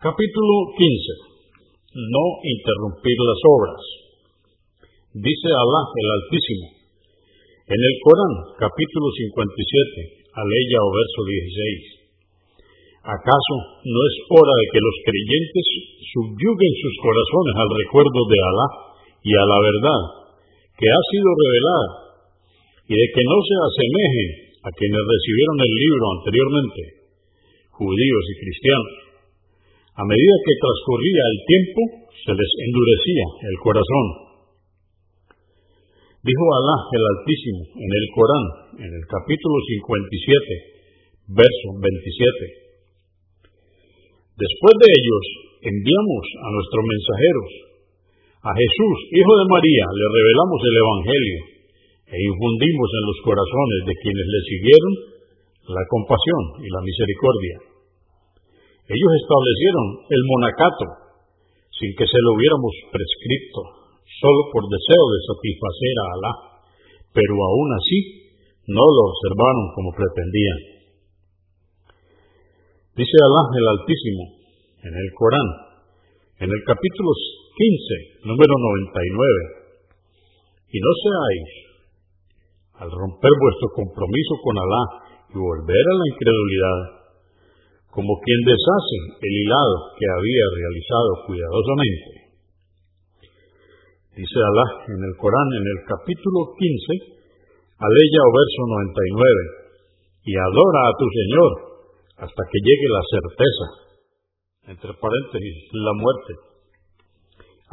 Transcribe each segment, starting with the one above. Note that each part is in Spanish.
Capítulo 15. No interrumpir las obras. Dice Alá el Altísimo. En el Corán, capítulo 57, aleya o verso 16. ¿Acaso no es hora de que los creyentes subyuguen sus corazones al recuerdo de Alá y a la verdad que ha sido revelada y de que no se asemejen a quienes recibieron el libro anteriormente, judíos y cristianos? A medida que transcurría el tiempo, se les endurecía el corazón. Dijo Alá el Altísimo en el Corán, en el capítulo 57, verso 27. Después de ellos, enviamos a nuestros mensajeros. A Jesús, hijo de María, le revelamos el Evangelio e infundimos en los corazones de quienes le siguieron la compasión y la misericordia. Ellos establecieron el monacato sin que se lo hubiéramos prescrito, solo por deseo de satisfacer a Alá, pero aún así no lo observaron como pretendían. Dice Alá el Altísimo en el Corán, en el capítulo 15, número 99, y no seáis, al romper vuestro compromiso con Alá y volver a la incredulidad, como quien deshace el hilado que había realizado cuidadosamente. Dice Alá en el Corán, en el capítulo 15, aleya o verso 99, y adora a tu Señor hasta que llegue la certeza, entre paréntesis, la muerte.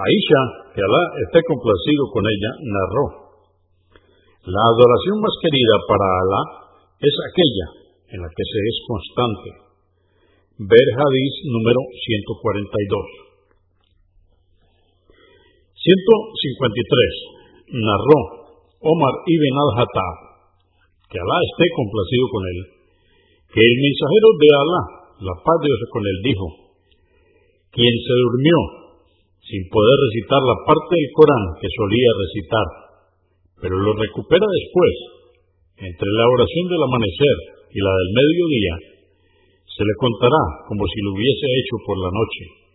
Aisha, que Alá esté complacido con ella, narró, la adoración más querida para Alá es aquella en la que se es constante Ver Hadís número 142. 153. Narró Omar ibn al-Hattab, que Alá esté complacido con él, que el mensajero de Alá, la paz de Dios con él, dijo, quien se durmió sin poder recitar la parte del Corán que solía recitar, pero lo recupera después, entre la oración del amanecer y la del mediodía, se le contará como si lo hubiese hecho por la noche.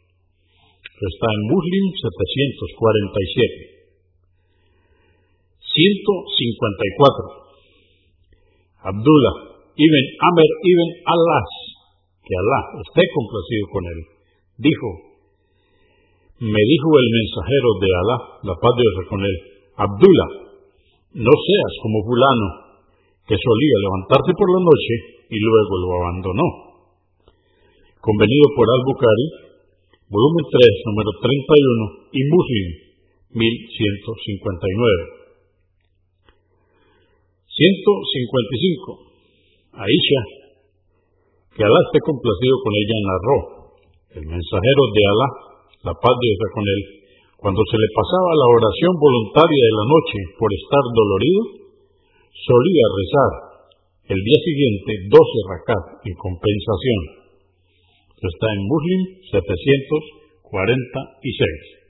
Está en Muslim 747. 154. Abdullah ibn Amr ibn Alas, que Allah esté complacido con él, dijo, me dijo el mensajero de Alá, la paz de Dios con él, Abdullah, no seas como fulano, que solía levantarse por la noche y luego lo abandonó convenido por Al-Bukhari, volumen 3, número 31, y Muslim, 1159. 155. Aisha, que Alá esté complacido con ella, narró, el mensajero de Alá, la paz de Dios con él, cuando se le pasaba la oración voluntaria de la noche por estar dolorido, solía rezar el día siguiente 12 rakat en compensación. Está en Muslim 746.